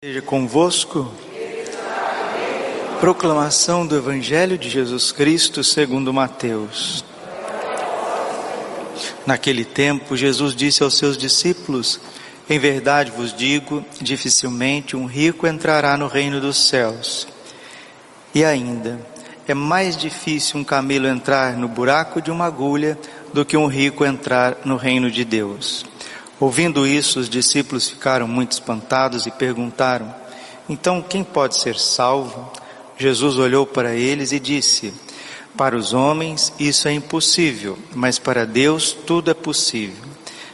Seja convosco. Proclamação do Evangelho de Jesus Cristo segundo Mateus. Naquele tempo, Jesus disse aos seus discípulos: Em verdade vos digo, dificilmente um rico entrará no reino dos céus. E ainda, é mais difícil um camelo entrar no buraco de uma agulha do que um rico entrar no reino de Deus. Ouvindo isso, os discípulos ficaram muito espantados e perguntaram: Então quem pode ser salvo? Jesus olhou para eles e disse: Para os homens isso é impossível, mas para Deus tudo é possível.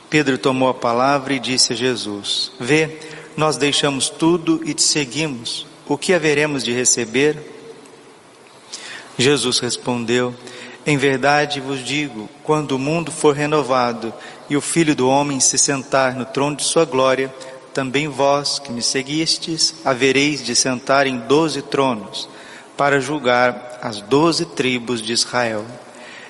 Pedro tomou a palavra e disse a Jesus: Vê, nós deixamos tudo e te seguimos. O que haveremos de receber? Jesus respondeu: Em verdade vos digo, quando o mundo for renovado e o Filho do Homem se sentar no trono de sua glória, também vós que me seguistes, havereis de sentar em doze tronos, para julgar as doze tribos de Israel.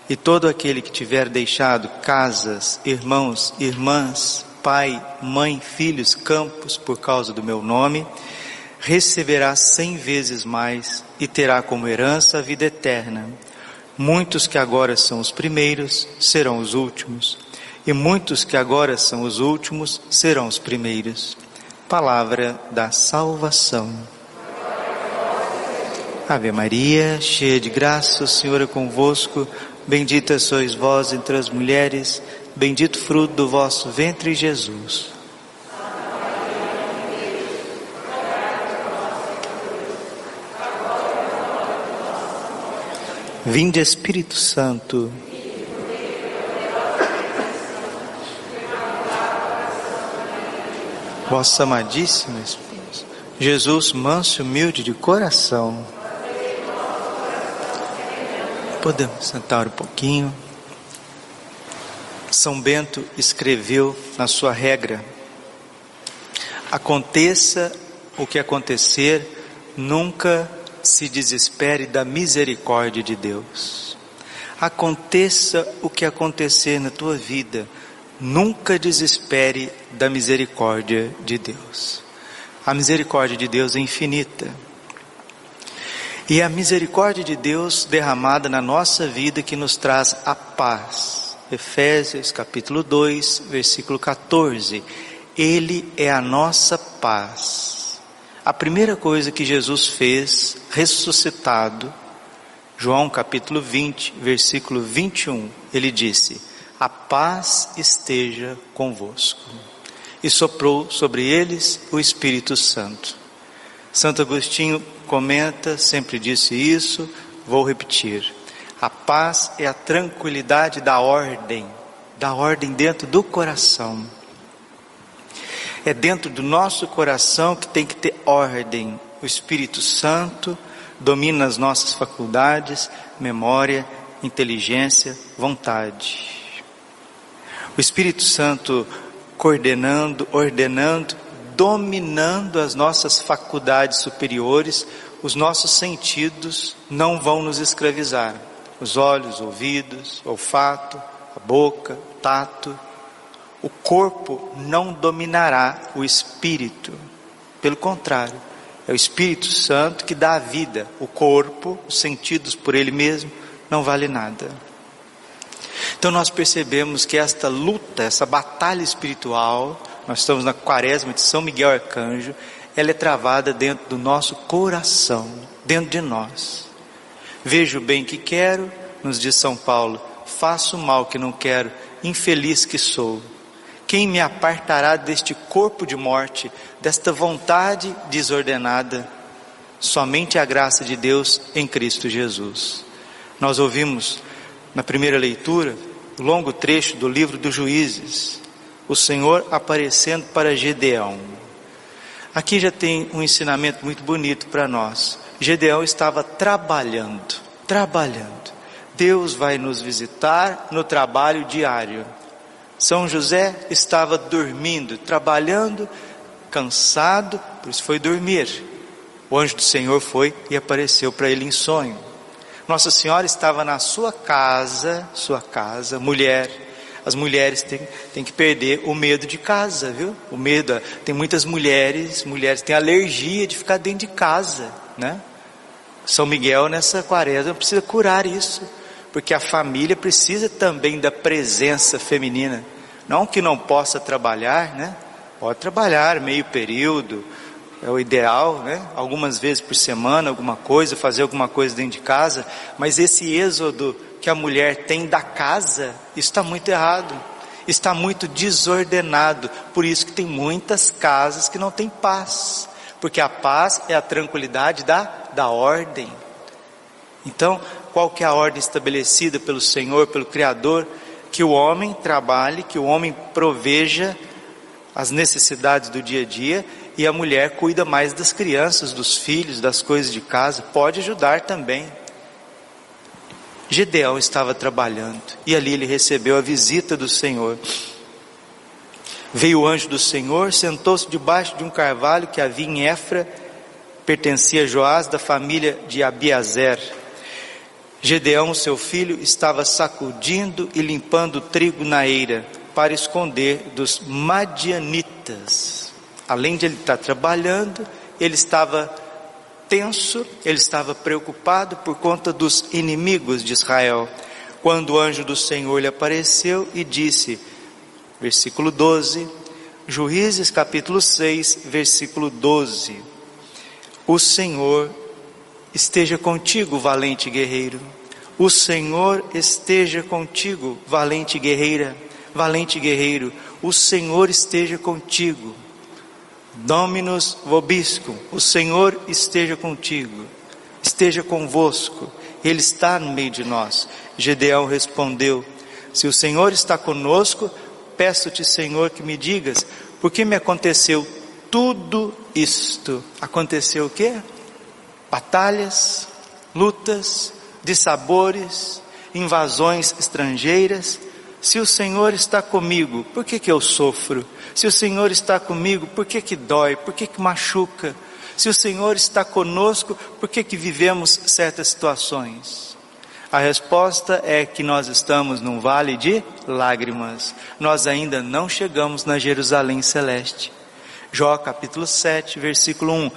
E todo aquele que tiver deixado casas, irmãos, irmãs, pai, mãe, filhos, campos, por causa do meu nome, receberá cem vezes mais e terá como herança a vida eterna. Muitos que agora são os primeiros serão os últimos e muitos que agora são os últimos serão os primeiros. Palavra da salvação. Ave Maria, cheia de graça, o Senhor é convosco. Bendita sois vós entre as mulheres, bendito fruto do vosso ventre, Jesus. Vinde Espírito Santo. Vossa amadíssima esposa, Jesus, manso e humilde de coração. Podemos sentar um pouquinho. São Bento escreveu na sua regra: aconteça o que acontecer, nunca se desespere da misericórdia de Deus. Aconteça o que acontecer na tua vida, Nunca desespere da misericórdia de Deus. A misericórdia de Deus é infinita. E a misericórdia de Deus derramada na nossa vida que nos traz a paz. Efésios capítulo 2, versículo 14. Ele é a nossa paz. A primeira coisa que Jesus fez, ressuscitado, João capítulo 20, versículo 21, ele disse: a paz esteja convosco. E soprou sobre eles o Espírito Santo. Santo Agostinho comenta, sempre disse isso, vou repetir. A paz é a tranquilidade da ordem, da ordem dentro do coração. É dentro do nosso coração que tem que ter ordem. O Espírito Santo domina as nossas faculdades, memória, inteligência, vontade. O Espírito Santo coordenando, ordenando, dominando as nossas faculdades superiores, os nossos sentidos não vão nos escravizar. Os olhos, ouvidos, olfato, a boca, tato. O corpo não dominará o espírito. Pelo contrário, é o Espírito Santo que dá a vida. O corpo, os sentidos por ele mesmo, não vale nada. Então nós percebemos que esta luta, essa batalha espiritual, nós estamos na quaresma de São Miguel Arcanjo, ela é travada dentro do nosso coração, dentro de nós. Vejo o bem que quero, nos diz São Paulo, faço o mal que não quero, infeliz que sou. Quem me apartará deste corpo de morte, desta vontade desordenada? Somente a graça de Deus em Cristo Jesus. Nós ouvimos na primeira leitura, longo trecho do livro dos Juízes, o Senhor aparecendo para Gedeão. Aqui já tem um ensinamento muito bonito para nós. Gedeão estava trabalhando, trabalhando. Deus vai nos visitar no trabalho diário. São José estava dormindo, trabalhando, cansado, por isso foi dormir. O anjo do Senhor foi e apareceu para ele em sonho. Nossa Senhora estava na sua casa, sua casa, mulher, as mulheres têm, têm que perder o medo de casa, viu? O medo, tem muitas mulheres, mulheres têm alergia de ficar dentro de casa, né? São Miguel nessa quaresma precisa curar isso, porque a família precisa também da presença feminina. Não que não possa trabalhar, né? Pode trabalhar meio período, é o ideal, né? Algumas vezes por semana, alguma coisa, fazer alguma coisa dentro de casa, mas esse êxodo que a mulher tem da casa, está muito errado. Está muito desordenado. Por isso que tem muitas casas que não têm paz. Porque a paz é a tranquilidade da, da ordem. Então, qual que é a ordem estabelecida pelo Senhor, pelo Criador? Que o homem trabalhe, que o homem proveja as necessidades do dia a dia e a mulher cuida mais das crianças, dos filhos, das coisas de casa, pode ajudar também. Gedeão estava trabalhando e ali ele recebeu a visita do Senhor. Veio o anjo do Senhor, sentou-se debaixo de um carvalho que havia em Efra, pertencia a Joás da família de Abiazer. Gedeão, seu filho, estava sacudindo e limpando trigo na eira para esconder dos madianitas. Além de ele estar trabalhando, ele estava tenso, ele estava preocupado por conta dos inimigos de Israel. Quando o anjo do Senhor lhe apareceu e disse, versículo 12, Juízes capítulo 6, versículo 12: O Senhor esteja contigo, valente guerreiro. O Senhor esteja contigo, valente guerreira, valente guerreiro. O Senhor esteja contigo. Dominus vobiscum, o Senhor esteja contigo, esteja convosco, Ele está no meio de nós. Gedeão respondeu: Se o Senhor está conosco, peço-te, Senhor, que me digas, por que me aconteceu tudo isto? Aconteceu o quê? Batalhas, lutas, dissabores, invasões estrangeiras. Se o Senhor está comigo, por que que eu sofro? Se o Senhor está comigo, por que que dói? Por que que machuca? Se o Senhor está conosco, por que que vivemos certas situações? A resposta é que nós estamos num vale de lágrimas. Nós ainda não chegamos na Jerusalém celeste. Jó capítulo 7, versículo 1.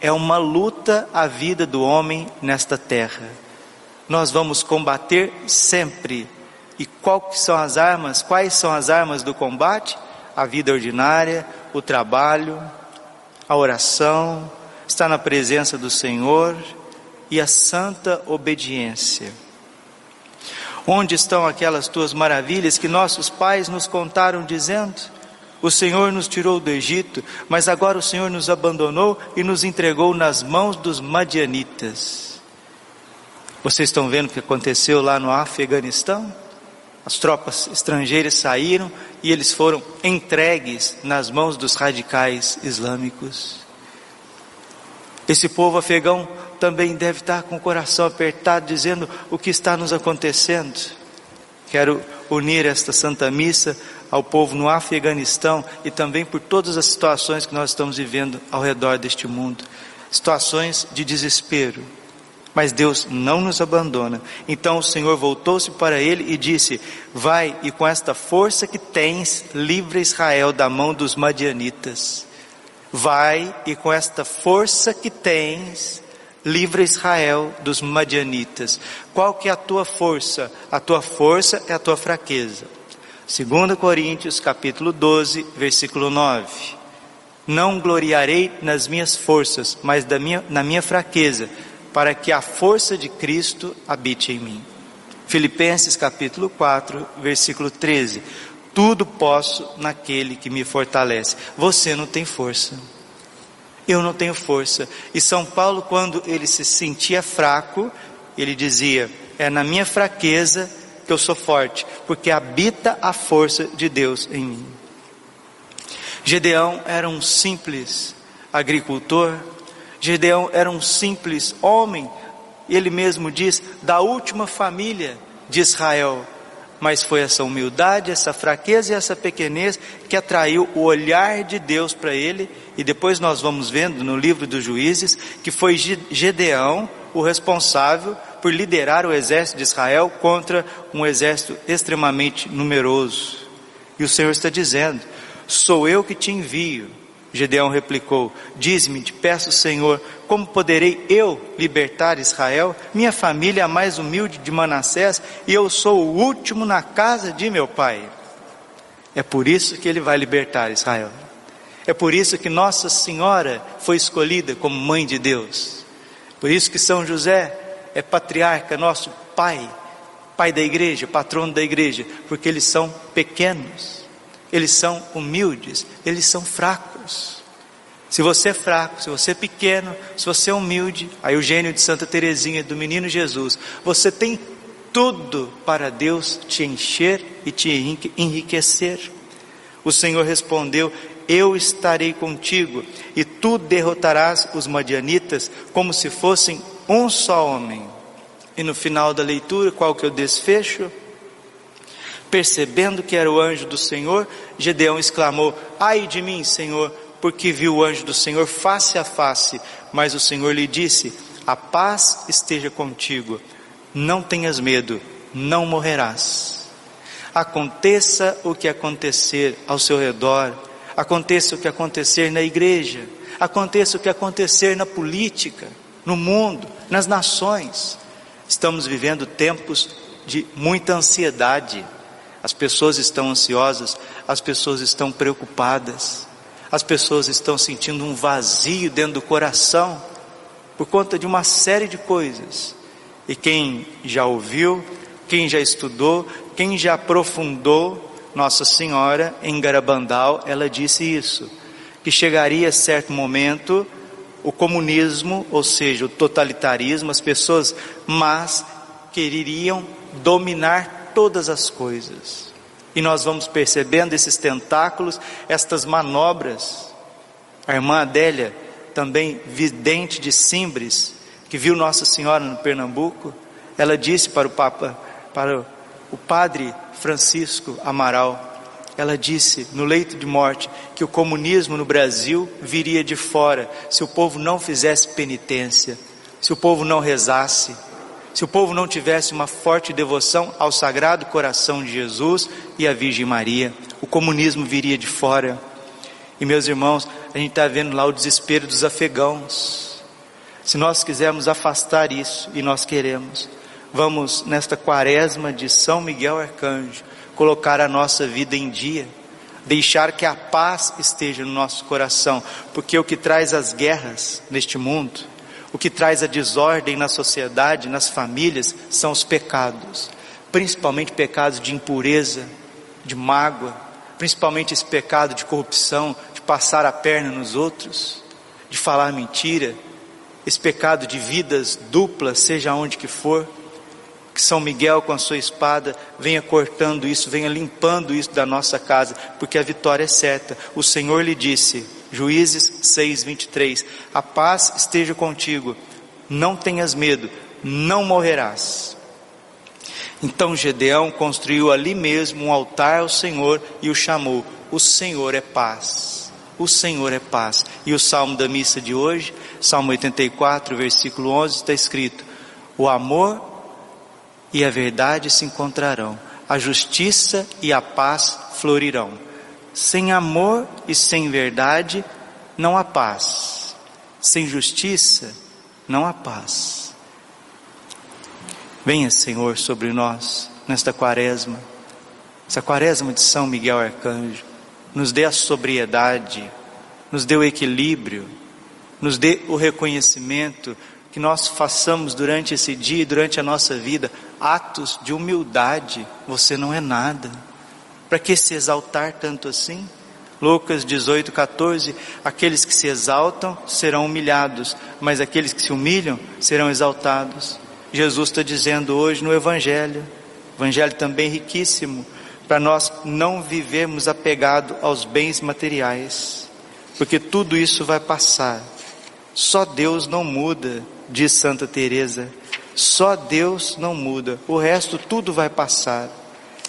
É uma luta a vida do homem nesta terra. Nós vamos combater sempre. E quais são as armas? Quais são as armas do combate? a vida ordinária, o trabalho, a oração, estar na presença do Senhor e a santa obediência. Onde estão aquelas tuas maravilhas que nossos pais nos contaram dizendo: O Senhor nos tirou do Egito, mas agora o Senhor nos abandonou e nos entregou nas mãos dos madianitas. Vocês estão vendo o que aconteceu lá no Afeganistão? As tropas estrangeiras saíram e eles foram entregues nas mãos dos radicais islâmicos. Esse povo afegão também deve estar com o coração apertado, dizendo o que está nos acontecendo. Quero unir esta Santa Missa ao povo no Afeganistão e também por todas as situações que nós estamos vivendo ao redor deste mundo situações de desespero, mas Deus não nos abandona. Então o Senhor voltou-se para ele e disse: Vai e com esta força que tens, livra Israel da mão dos madianitas. Vai e com esta força que tens, livra Israel dos madianitas. Qual que é a tua força? A tua força é a tua fraqueza. 2 Coríntios capítulo 12, versículo 9. Não gloriarei nas minhas forças, mas minha, na minha fraqueza para que a força de Cristo habite em mim. Filipenses capítulo 4, versículo 13. Tudo posso naquele que me fortalece. Você não tem força. Eu não tenho força. E São Paulo, quando ele se sentia fraco, ele dizia: É na minha fraqueza que eu sou forte, porque habita a força de Deus em mim. Gedeão era um simples agricultor, Gedeão era um simples homem, ele mesmo diz, da última família de Israel. Mas foi essa humildade, essa fraqueza e essa pequenez que atraiu o olhar de Deus para ele, e depois nós vamos vendo no livro dos juízes que foi Gedeão o responsável por liderar o exército de Israel contra um exército extremamente numeroso. E o Senhor está dizendo: Sou eu que te envio. Gedeão replicou: Diz-me, te peço, Senhor, como poderei eu libertar Israel? Minha família é a mais humilde de Manassés e eu sou o último na casa de meu pai. É por isso que ele vai libertar Israel. É por isso que Nossa Senhora foi escolhida como mãe de Deus. Por isso que São José é patriarca, nosso pai, pai da igreja, patrono da igreja, porque eles são pequenos, eles são humildes, eles são fracos. Se você é fraco, se você é pequeno, se você é humilde, aí o gênio de Santa Teresinha, do menino Jesus, você tem tudo para Deus te encher e te enriquecer. O Senhor respondeu: Eu estarei contigo, e tu derrotarás os madianitas como se fossem um só homem. E no final da leitura, qual que o desfecho? Percebendo que era o anjo do Senhor, Gedeão exclamou: Ai de mim, Senhor, porque viu o anjo do Senhor face a face. Mas o Senhor lhe disse: A paz esteja contigo, não tenhas medo, não morrerás. Aconteça o que acontecer ao seu redor, aconteça o que acontecer na igreja, aconteça o que acontecer na política, no mundo, nas nações. Estamos vivendo tempos de muita ansiedade. As pessoas estão ansiosas, as pessoas estão preocupadas, as pessoas estão sentindo um vazio dentro do coração por conta de uma série de coisas. E quem já ouviu, quem já estudou, quem já aprofundou Nossa Senhora em Garabandal, ela disse isso, que chegaria certo momento o comunismo, ou seja, o totalitarismo, as pessoas mas quereriam dominar todas as coisas. E nós vamos percebendo esses tentáculos, estas manobras. A irmã Adélia, também vidente de Simbres, que viu Nossa Senhora no Pernambuco, ela disse para o Papa, para o Padre Francisco Amaral, ela disse no leito de morte que o comunismo no Brasil viria de fora se o povo não fizesse penitência, se o povo não rezasse, se o povo não tivesse uma forte devoção ao Sagrado Coração de Jesus e à Virgem Maria, o comunismo viria de fora. E meus irmãos, a gente está vendo lá o desespero dos afegãos. Se nós quisermos afastar isso, e nós queremos, vamos nesta quaresma de São Miguel Arcanjo, colocar a nossa vida em dia, deixar que a paz esteja no nosso coração, porque o que traz as guerras neste mundo, o que traz a desordem na sociedade, nas famílias, são os pecados, principalmente pecados de impureza, de mágoa, principalmente esse pecado de corrupção, de passar a perna nos outros, de falar mentira, esse pecado de vidas duplas, seja onde que for, que São Miguel com a sua espada venha cortando isso, venha limpando isso da nossa casa, porque a vitória é certa. O Senhor lhe disse: Juízes 6:23. A paz esteja contigo. Não tenhas medo, não morrerás. Então Gedeão construiu ali mesmo um altar ao Senhor e o chamou: O Senhor é paz. O Senhor é paz. E o salmo da missa de hoje, Salmo 84, versículo 11, está escrito: O amor e a verdade se encontrarão, a justiça e a paz florirão. Sem amor e sem verdade não há paz. Sem justiça não há paz. Venha, Senhor, sobre nós nesta quaresma, essa quaresma de São Miguel Arcanjo, nos dê a sobriedade, nos dê o equilíbrio, nos dê o reconhecimento que nós façamos durante esse dia, durante a nossa vida, atos de humildade. Você não é nada. Para que se exaltar tanto assim? Lucas 18, 14: Aqueles que se exaltam serão humilhados, mas aqueles que se humilham serão exaltados. Jesus está dizendo hoje no Evangelho, Evangelho também riquíssimo, para nós não vivermos apegado aos bens materiais, porque tudo isso vai passar. Só Deus não muda, diz Santa Teresa. Só Deus não muda, o resto tudo vai passar.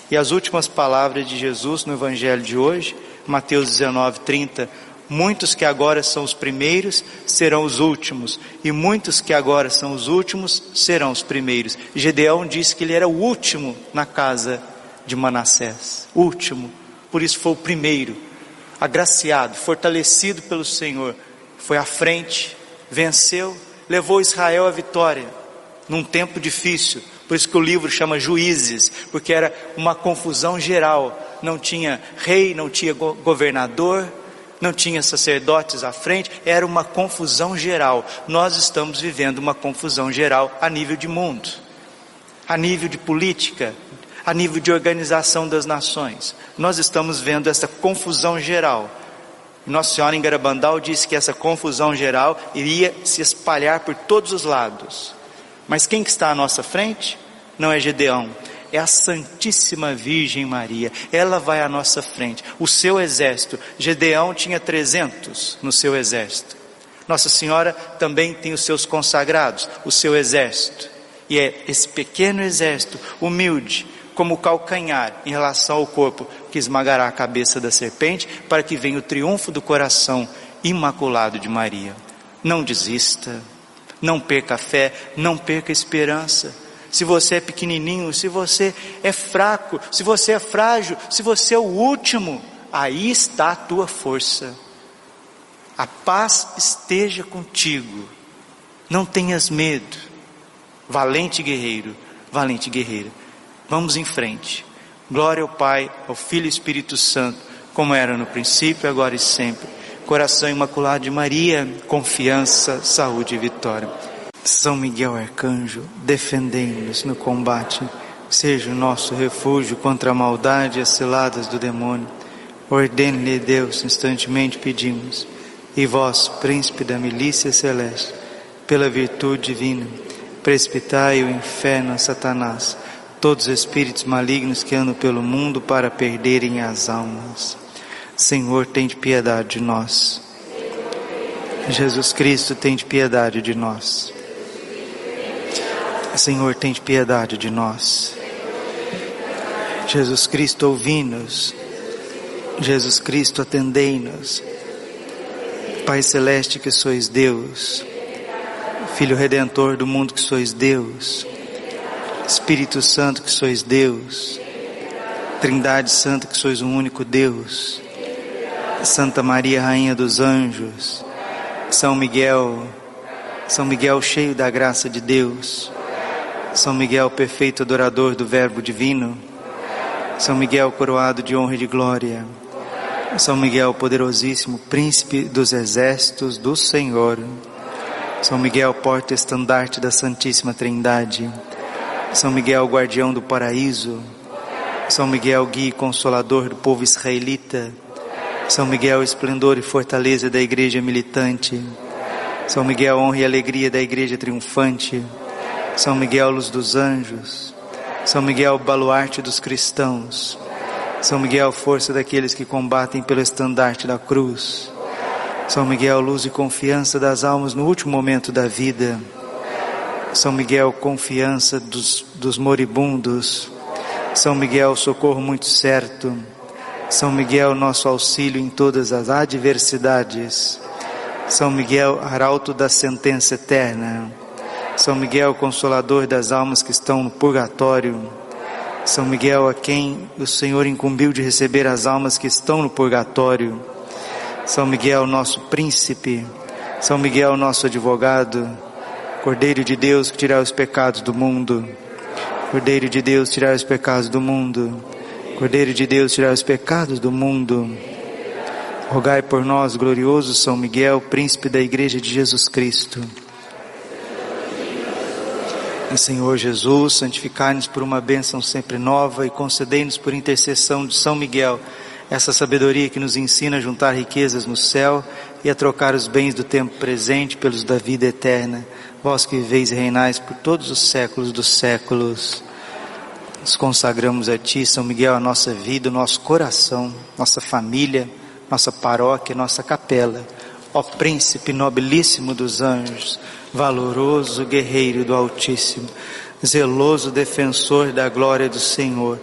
E as últimas palavras de Jesus no Evangelho de hoje, Mateus 19, 30, Muitos que agora são os primeiros serão os últimos, e muitos que agora são os últimos serão os primeiros. Gedeão disse que ele era o último na casa de Manassés, último, por isso foi o primeiro, agraciado, fortalecido pelo Senhor, foi à frente, venceu, levou Israel à vitória, num tempo difícil, por isso que o livro chama Juízes, porque era uma confusão geral, não tinha rei, não tinha governador, não tinha sacerdotes à frente, era uma confusão geral. Nós estamos vivendo uma confusão geral a nível de mundo, a nível de política, a nível de organização das nações. Nós estamos vendo essa confusão geral. Nossa Senhora em Garabandal disse que essa confusão geral iria se espalhar por todos os lados. Mas quem que está à nossa frente? Não é Gedeão, é a Santíssima Virgem Maria. Ela vai à nossa frente. O seu exército, Gedeão tinha 300 no seu exército. Nossa Senhora também tem os seus consagrados, o seu exército. E é esse pequeno exército, humilde, como calcanhar em relação ao corpo, que esmagará a cabeça da serpente, para que venha o triunfo do coração imaculado de Maria. Não desista, não perca a fé, não perca a esperança se você é pequenininho, se você é fraco, se você é frágil, se você é o último, aí está a tua força. A paz esteja contigo. Não tenhas medo. Valente guerreiro, valente guerreira. Vamos em frente. Glória ao Pai, ao Filho e Espírito Santo, como era no princípio, agora e sempre. Coração imaculado de Maria, confiança, saúde e vitória. São Miguel Arcanjo, defendei-nos no combate, seja o nosso refúgio contra a maldade e as ciladas do demônio. Ordene-lhe Deus, instantemente pedimos. E vós, príncipe da milícia celeste, pela virtude divina, precipitai o inferno a Satanás, todos os espíritos malignos que andam pelo mundo para perderem as almas. Senhor, tem de piedade de nós. Jesus Cristo, tem de piedade de nós. Senhor, tem piedade de nós. Jesus Cristo, ouvi-nos. Jesus Cristo, atendei-nos. Pai Celeste, que sois Deus. Filho Redentor do mundo, que sois Deus. Espírito Santo, que sois Deus. Trindade Santa, que sois um único Deus. Santa Maria, Rainha dos Anjos. São Miguel, São Miguel cheio da graça de Deus. São Miguel, perfeito adorador do Verbo divino. São Miguel, coroado de honra e de glória. São Miguel, poderosíssimo, príncipe dos exércitos do Senhor. São Miguel, porta-estandarte da Santíssima Trindade. São Miguel, guardião do paraíso. São Miguel, guia e consolador do povo israelita. São Miguel, esplendor e fortaleza da igreja militante. São Miguel, honra e alegria da igreja triunfante. São Miguel, luz dos anjos, São Miguel, baluarte dos cristãos, São Miguel, força daqueles que combatem pelo estandarte da cruz, São Miguel, luz e confiança das almas no último momento da vida, São Miguel, confiança dos, dos moribundos, São Miguel, socorro muito certo, São Miguel, nosso auxílio em todas as adversidades, São Miguel, arauto da sentença eterna, são Miguel, consolador das almas que estão no purgatório. São Miguel, a quem o Senhor incumbiu de receber as almas que estão no purgatório. São Miguel, nosso príncipe. São Miguel, nosso advogado. Cordeiro de Deus que tirar os pecados do mundo. Cordeiro de Deus tirar os pecados do mundo. Cordeiro de Deus tirar os pecados do mundo. Rogai por nós, glorioso São Miguel, príncipe da Igreja de Jesus Cristo. Senhor Jesus, santificai-nos por uma bênção sempre nova e concedei-nos por intercessão de São Miguel essa sabedoria que nos ensina a juntar riquezas no céu e a trocar os bens do tempo presente pelos da vida eterna. Vós que viveis e reinais por todos os séculos dos séculos. Nos consagramos a Ti, São Miguel, a nossa vida, o nosso coração, nossa família, nossa paróquia, nossa capela. Ó Príncipe nobilíssimo dos anjos, valoroso guerreiro do Altíssimo, zeloso defensor da glória do Senhor,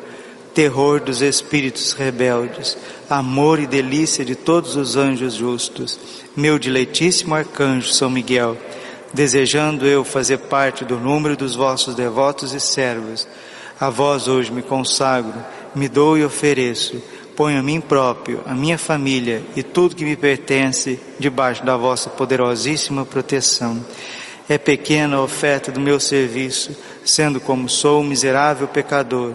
terror dos espíritos rebeldes, amor e delícia de todos os anjos justos, meu dileitíssimo arcanjo São Miguel, desejando eu fazer parte do número dos vossos devotos e servos, a vós hoje me consagro, me dou e ofereço, ponho a mim próprio, a minha família e tudo que me pertence debaixo da vossa poderosíssima proteção. É pequena a oferta do meu serviço, sendo como sou um miserável pecador,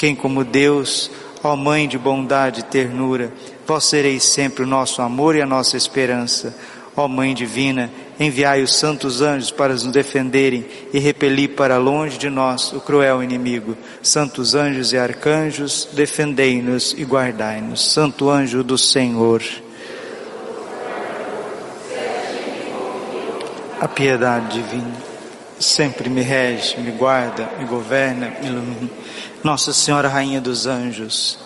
Quem como Deus, ó Mãe de bondade e ternura, vós sereis sempre o nosso amor e a nossa esperança Ó Mãe Divina, enviai os santos anjos para nos defenderem e repelir para longe de nós o cruel inimigo. Santos anjos e arcanjos, defendei-nos e guardai-nos. Santo anjo do Senhor. A piedade divina sempre me rege, me guarda, me governa, me ilumina. Nossa Senhora Rainha dos Anjos,